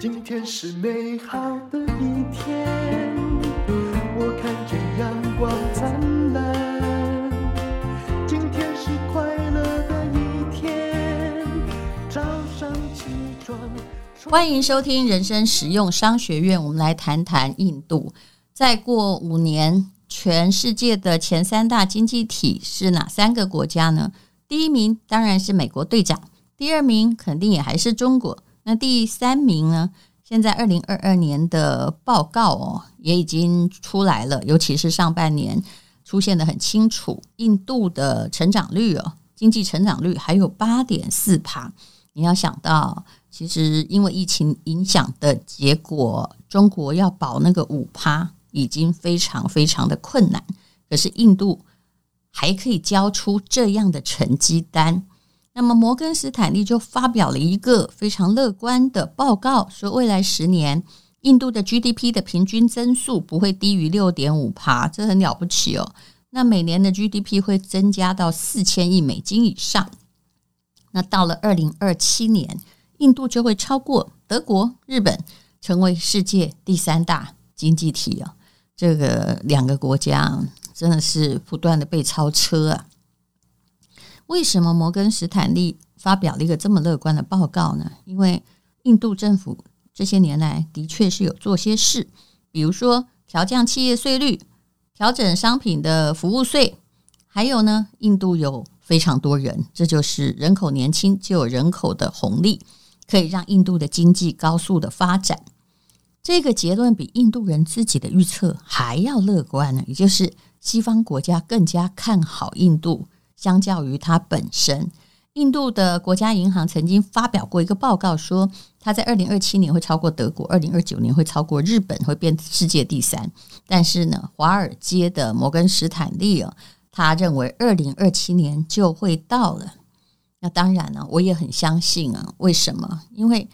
今天是美好的一天，我看见阳光灿烂。今天是快乐的一天，早上起床。欢迎收听人生实用商学院，我们来谈谈印度。再过五年，全世界的前三大经济体是哪三个国家呢？第一名当然是美国队长，第二名肯定也还是中国。那第三名呢？现在二零二二年的报告哦，也已经出来了，尤其是上半年出现得很清楚，印度的成长率哦，经济成长率还有八点四趴。你要想到，其实因为疫情影响的结果，中国要保那个五趴已经非常非常的困难，可是印度还可以交出这样的成绩单。那么，摩根斯坦利就发表了一个非常乐观的报告，说未来十年印度的 GDP 的平均增速不会低于六点五趴，这很了不起哦。那每年的 GDP 会增加到四千亿美金以上。那到了二零二七年，印度就会超过德国、日本，成为世界第三大经济体哦。这个两个国家真的是不断的被超车啊。为什么摩根斯坦利发表了一个这么乐观的报告呢？因为印度政府这些年来的确是有做些事，比如说调降企业税率、调整商品的服务税，还有呢，印度有非常多人，这就是人口年轻就有人口的红利，可以让印度的经济高速的发展。这个结论比印度人自己的预测还要乐观呢，也就是西方国家更加看好印度。相较于它本身，印度的国家银行曾经发表过一个报告，说它在二零二七年会超过德国，二零二九年会超过日本，会变世界第三。但是呢，华尔街的摩根斯坦利啊，他认为二零二七年就会到了。那当然呢，我也很相信啊。为什么？因为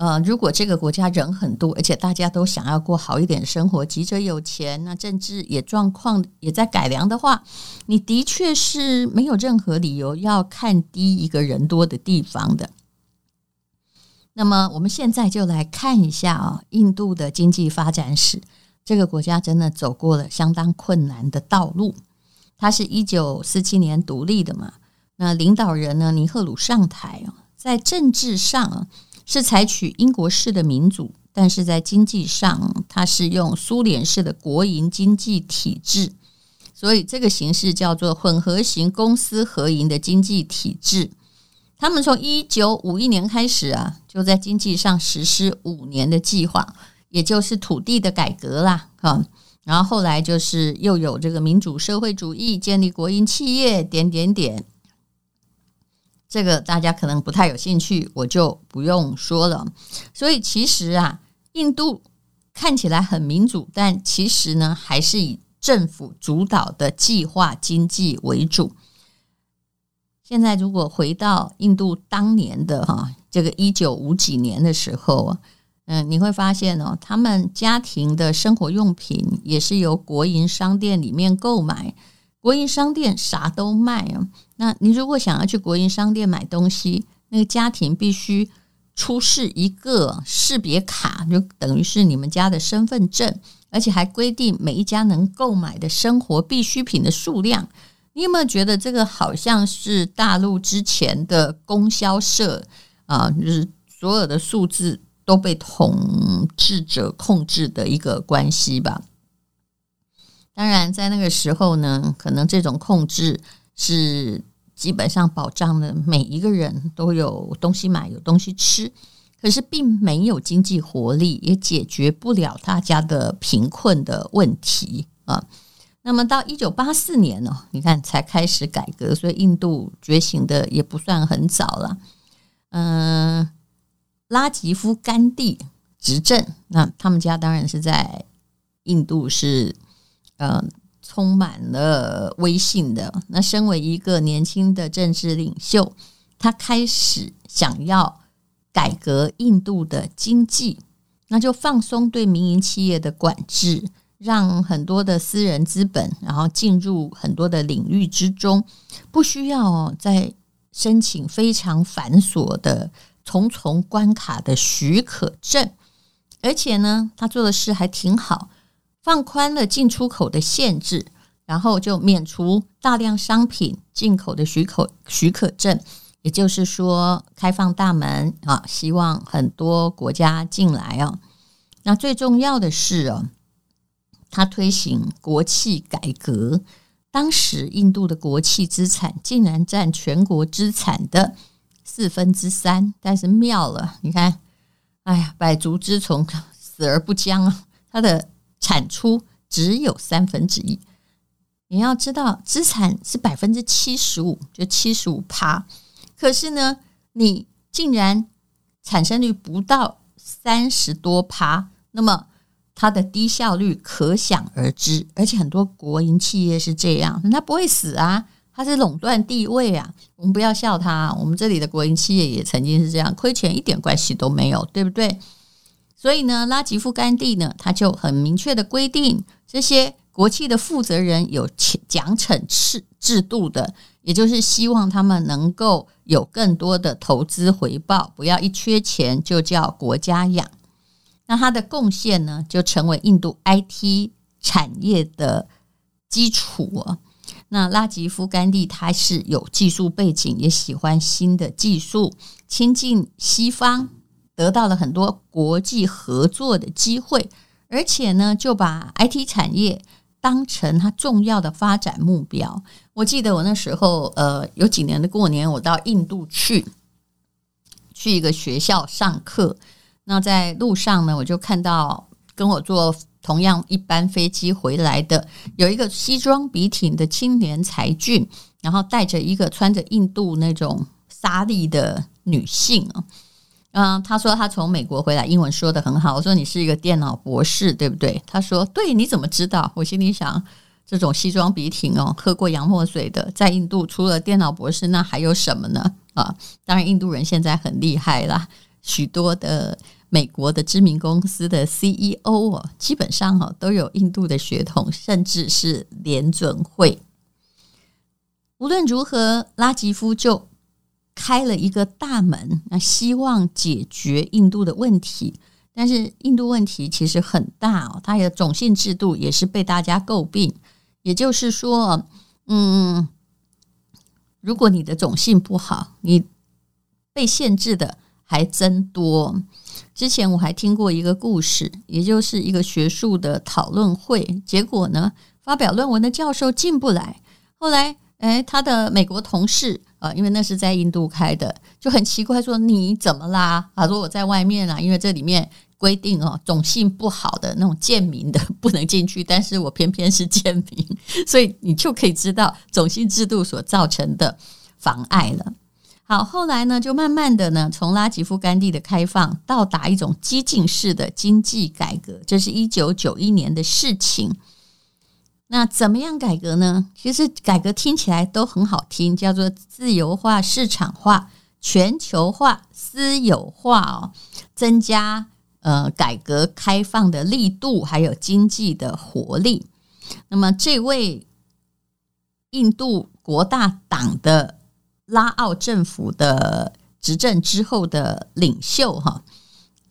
呃，如果这个国家人很多，而且大家都想要过好一点生活，急着有钱，那政治也状况也在改良的话，你的确是没有任何理由要看低一个人多的地方的。那么，我们现在就来看一下啊，印度的经济发展史。这个国家真的走过了相当困难的道路。它是一九四七年独立的嘛？那领导人呢，尼赫鲁上台啊，在政治上啊。是采取英国式的民主，但是在经济上，它是用苏联式的国营经济体制，所以这个形式叫做混合型公私合营的经济体制。他们从一九五一年开始啊，就在经济上实施五年的计划，也就是土地的改革啦，哈。然后后来就是又有这个民主社会主义，建立国营企业，点点点。这个大家可能不太有兴趣，我就不用说了。所以其实啊，印度看起来很民主，但其实呢，还是以政府主导的计划经济为主。现在如果回到印度当年的哈这个一九五几年的时候，嗯，你会发现哦，他们家庭的生活用品也是由国营商店里面购买。国营商店啥都卖啊，那你如果想要去国营商店买东西，那个家庭必须出示一个识别卡，就等于是你们家的身份证，而且还规定每一家能购买的生活必需品的数量。你有没有觉得这个好像是大陆之前的供销社啊？就是所有的数字都被统治者控制的一个关系吧？当然，在那个时候呢，可能这种控制是基本上保障了每一个人都有东西买、有东西吃，可是并没有经济活力，也解决不了大家的贫困的问题啊。那么到一九八四年呢，你看才开始改革，所以印度觉醒的也不算很早了。嗯，拉吉夫甘地执政，那他们家当然是在印度是。呃，充满了威信的。那身为一个年轻的政治领袖，他开始想要改革印度的经济，那就放松对民营企业的管制，让很多的私人资本然后进入很多的领域之中，不需要再申请非常繁琐的重重关卡的许可证。而且呢，他做的事还挺好，放宽了进出口的限制，然后就免除大量商品进口的许可许可证，也就是说，开放大门啊，希望很多国家进来啊。那最重要的是哦，他推行国企改革，当时印度的国企资产竟然占全国资产的四分之三，但是妙了，你看。哎呀，百足之虫，死而不僵啊！它的产出只有三分之一。你要知道，资产是百分之七十五，就七十五趴。可是呢，你竟然产生率不到三十多趴，那么它的低效率可想而知。而且很多国营企业是这样，它不会死啊。它是垄断地位啊！我们不要笑它，我们这里的国营企业也曾经是这样，亏钱一点关系都没有，对不对？所以呢，拉吉夫甘地呢，他就很明确的规定，这些国企的负责人有奖惩制制度的，也就是希望他们能够有更多的投资回报，不要一缺钱就叫国家养。那他的贡献呢，就成为印度 IT 产业的基础啊。那拉吉夫甘地他是有技术背景，也喜欢新的技术，亲近西方，得到了很多国际合作的机会，而且呢，就把 IT 产业当成他重要的发展目标。我记得我那时候，呃，有几年的过年，我到印度去，去一个学校上课，那在路上呢，我就看到跟我坐。同样一班飞机回来的有一个西装笔挺的青年才俊，然后带着一个穿着印度那种纱丽的女性啊，嗯，他说他从美国回来，英文说的很好。我说你是一个电脑博士，对不对？他说对，你怎么知道？我心里想，这种西装笔挺哦，喝过洋墨水的，在印度除了电脑博士，那还有什么呢？啊，当然印度人现在很厉害啦，许多的。美国的知名公司的 CEO 哦，基本上哈都有印度的血统，甚至是联准会。无论如何，拉吉夫就开了一个大门，那希望解决印度的问题。但是印度问题其实很大哦，它的种姓制度也是被大家诟病。也就是说，嗯，如果你的种姓不好，你被限制的还真多。之前我还听过一个故事，也就是一个学术的讨论会，结果呢，发表论文的教授进不来。后来，诶，他的美国同事啊，因为那是在印度开的，就很奇怪说：“你怎么啦？”他说：“我在外面啊，因为这里面规定哦，种姓不好的那种贱民的 不能进去，但是我偏偏是贱民，所以你就可以知道种姓制度所造成的妨碍了。”好，后来呢，就慢慢的呢，从拉吉夫甘地的开放到达一种激进式的经济改革，这是一九九一年的事情。那怎么样改革呢？其实改革听起来都很好听，叫做自由化、市场化、全球化、私有化哦，增加呃改革开放的力度，还有经济的活力。那么这位印度国大党的。拉奥政府的执政之后的领袖哈，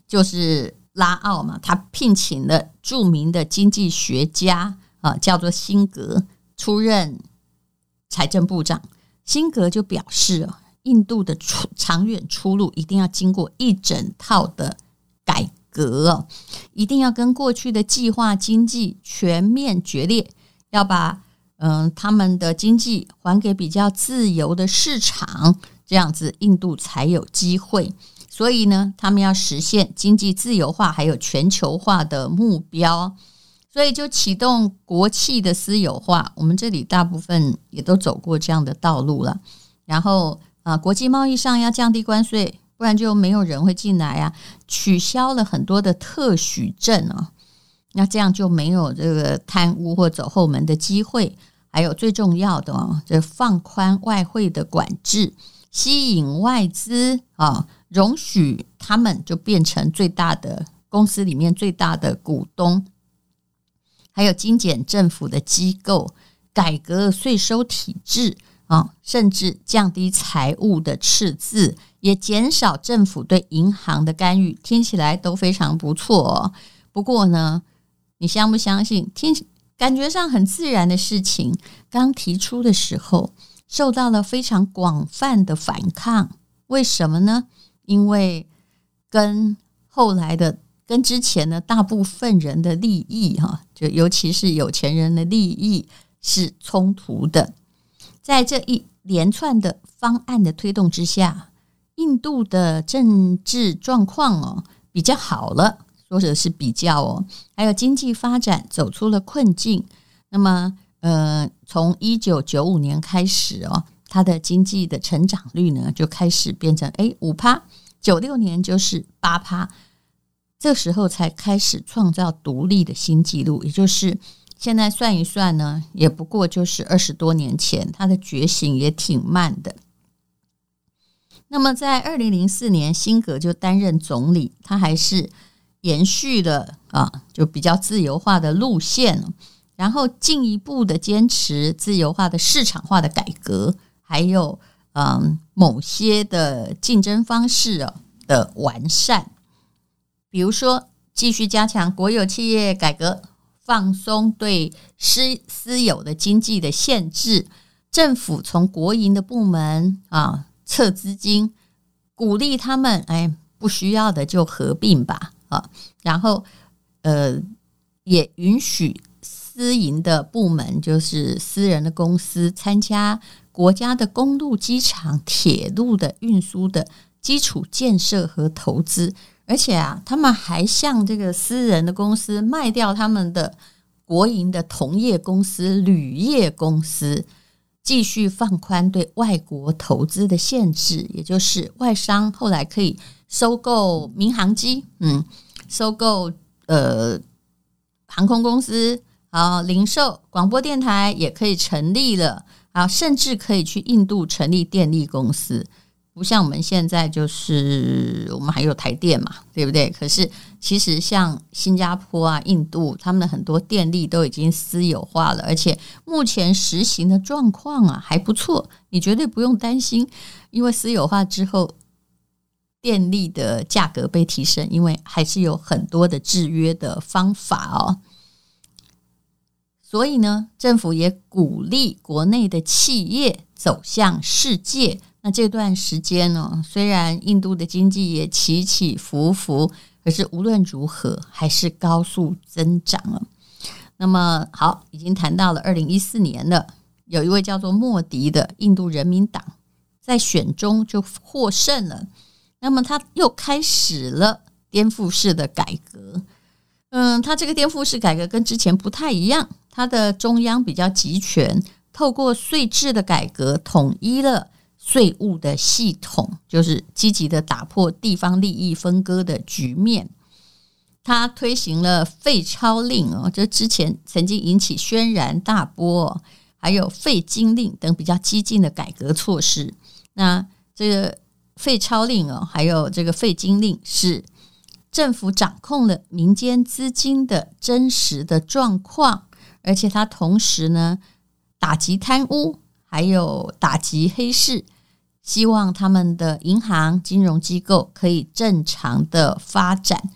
就是拉奥嘛，他聘请了著名的经济学家啊，叫做辛格出任财政部长。辛格就表示，印度的出长远出路一定要经过一整套的改革，一定要跟过去的计划经济全面决裂，要把。嗯，他们的经济还给比较自由的市场，这样子印度才有机会。所以呢，他们要实现经济自由化还有全球化的目标，所以就启动国企的私有化。我们这里大部分也都走过这样的道路了。然后啊，国际贸易上要降低关税，不然就没有人会进来啊。取消了很多的特许证啊。那这样就没有这个贪污或走后门的机会，还有最重要的哦，这放宽外汇的管制，吸引外资啊，容许他们就变成最大的公司里面最大的股东，还有精简政府的机构，改革税收体制啊，甚至降低财务的赤字，也减少政府对银行的干预，听起来都非常不错哦。不过呢，你相不相信？听感觉上很自然的事情，刚提出的时候，受到了非常广泛的反抗。为什么呢？因为跟后来的、跟之前的大部分人的利益，哈，就尤其是有钱人的利益是冲突的。在这一连串的方案的推动之下，印度的政治状况哦比较好了，或者是比较哦，还有经济发展走出了困境。那么，呃，从一九九五年开始哦。它的经济的成长率呢，就开始变成诶五趴，九六年就是八趴，这时候才开始创造独立的新纪录，也就是现在算一算呢，也不过就是二十多年前，他的觉醒也挺慢的。那么在二零零四年，辛格就担任总理，他还是延续了啊，就比较自由化的路线，然后进一步的坚持自由化的市场化的改革。还有，嗯，某些的竞争方式哦的完善，比如说继续加强国有企业改革，放松对私私有的经济的限制，政府从国营的部门啊撤资金，鼓励他们哎不需要的就合并吧啊，然后呃也允许私营的部门，就是私人的公司参加。国家的公路、机场、铁路的运输的基础建设和投资，而且啊，他们还向这个私人的公司卖掉他们的国营的同业公司、铝业公司，继续放宽对外国投资的限制，也就是外商后来可以收购民航机，嗯，收购呃航空公司啊，零售、广播电台也可以成立了。啊，甚至可以去印度成立电力公司，不像我们现在就是我们还有台电嘛，对不对？可是其实像新加坡啊、印度，他们的很多电力都已经私有化了，而且目前实行的状况啊还不错，你绝对不用担心，因为私有化之后电力的价格被提升，因为还是有很多的制约的方法哦。所以呢，政府也鼓励国内的企业走向世界。那这段时间呢，虽然印度的经济也起起伏伏，可是无论如何还是高速增长了。那么好，已经谈到了二零一四年了，有一位叫做莫迪的印度人民党在选中就获胜了。那么他又开始了颠覆式的改革。嗯，他这个颠覆式改革跟之前不太一样。它的中央比较集权，透过税制的改革，统一了税务的系统，就是积极的打破地方利益分割的局面。他推行了废钞令哦，这之前曾经引起轩然大波，还有废金令等比较激进的改革措施。那这个废钞令哦，还有这个废金令，是政府掌控了民间资金的真实的状况。而且他同时呢，打击贪污，还有打击黑市，希望他们的银行金融机构可以正常的发展。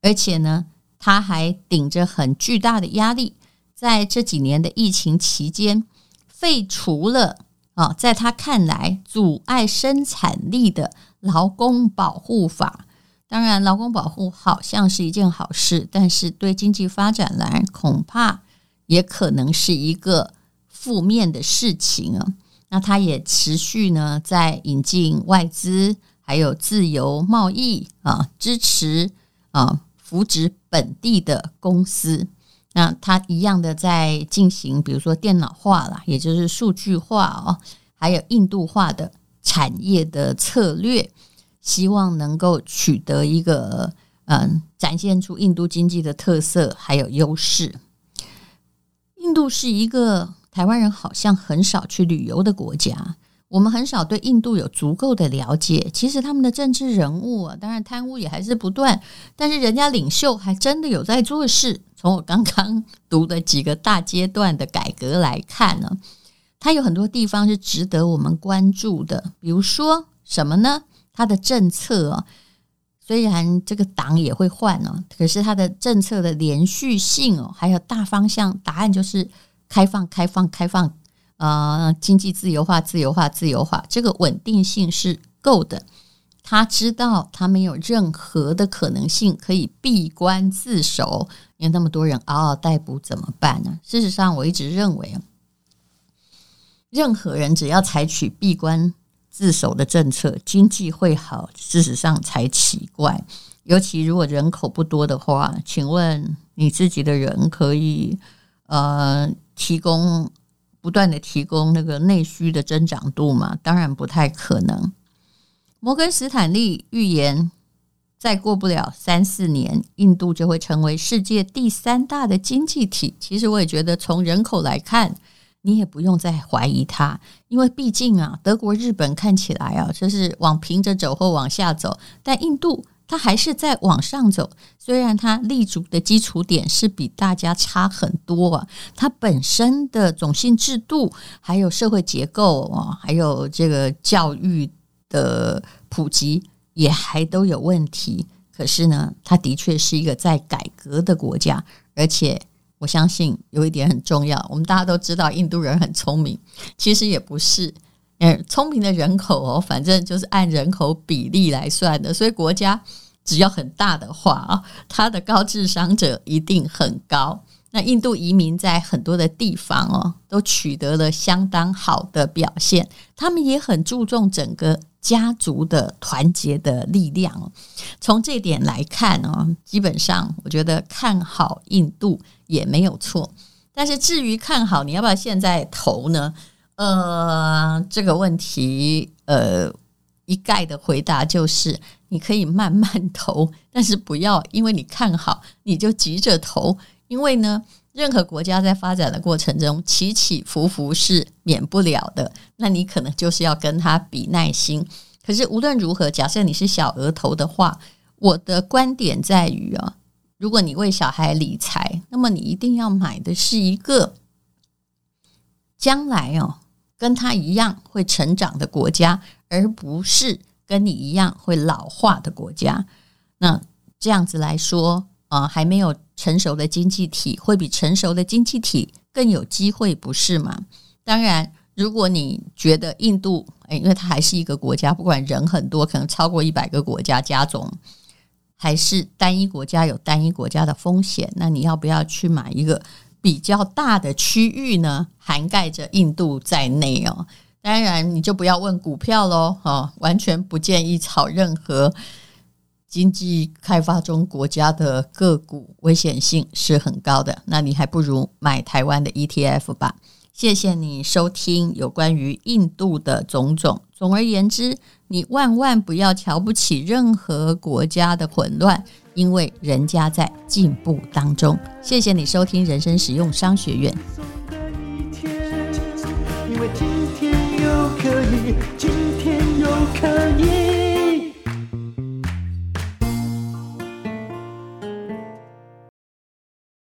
而且呢，他还顶着很巨大的压力，在这几年的疫情期间，废除了啊，在他看来阻碍生产力的劳工保护法。当然，劳工保护好像是一件好事，但是对经济发展来，恐怕。也可能是一个负面的事情啊。那他也持续呢，在引进外资，还有自由贸易啊，支持啊，扶植本地的公司。那他一样的在进行，比如说电脑化了，也就是数据化哦，还有印度化的产业的策略，希望能够取得一个嗯，展现出印度经济的特色还有优势。印度是一个台湾人好像很少去旅游的国家，我们很少对印度有足够的了解。其实他们的政治人物啊，当然贪污也还是不断，但是人家领袖还真的有在做事。从我刚刚读的几个大阶段的改革来看呢，它有很多地方是值得我们关注的。比如说什么呢？它的政策啊，虽然这个党也会换哦，可是它的政策的连续性哦，还有大方向，答案就是开放、开放、开放，呃，经济自由化、自由化、自由化，这个稳定性是够的。他知道他没有任何的可能性可以闭关自守，因为那么多人嗷嗷待哺怎么办呢？事实上，我一直认为，任何人只要采取闭关自守的政策，经济会好。事实上才奇怪，尤其如果人口不多的话，请问你自己的人可以呃提供不断的提供那个内需的增长度吗？当然不太可能。摩根斯坦利预言，再过不了三四年，印度就会成为世界第三大的经济体。其实我也觉得，从人口来看，你也不用再怀疑它，因为毕竟啊，德国、日本看起来啊，就是往平着走或往下走，但印度它还是在往上走。虽然它立足的基础点是比大家差很多啊，它本身的种姓制度、还有社会结构啊，还有这个教育。的普及也还都有问题，可是呢，它的确是一个在改革的国家，而且我相信有一点很重要，我们大家都知道印度人很聪明，其实也不是，聪明的人口哦，反正就是按人口比例来算的，所以国家只要很大的话啊，他的高智商者一定很高。那印度移民在很多的地方哦，都取得了相当好的表现，他们也很注重整个。家族的团结的力量，从这点来看哦，基本上我觉得看好印度也没有错。但是至于看好，你要不要现在投呢？呃，这个问题，呃，一概的回答就是你可以慢慢 投，但是不要因为你看好你就急着投，因为呢。任何国家在发展的过程中起起伏伏是免不了的，那你可能就是要跟他比耐心。可是无论如何，假设你是小额投的话，我的观点在于啊，如果你为小孩理财，那么你一定要买的是一个将来哦跟他一样会成长的国家，而不是跟你一样会老化的国家。那这样子来说。啊，还没有成熟的经济体会比成熟的经济体更有机会，不是吗？当然，如果你觉得印度，诶，因为它还是一个国家，不管人很多，可能超过一百个国家加总，还是单一国家有单一国家的风险，那你要不要去买一个比较大的区域呢？涵盖着印度在内哦。当然，你就不要问股票喽，哦，完全不建议炒任何。经济开发中国家的个股危险性是很高的，那你还不如买台湾的 ETF 吧。谢谢你收听有关于印度的种种。总而言之，你万万不要瞧不起任何国家的混乱，因为人家在进步当中。谢谢你收听人生实用商学院。今天又可以，今天又可以。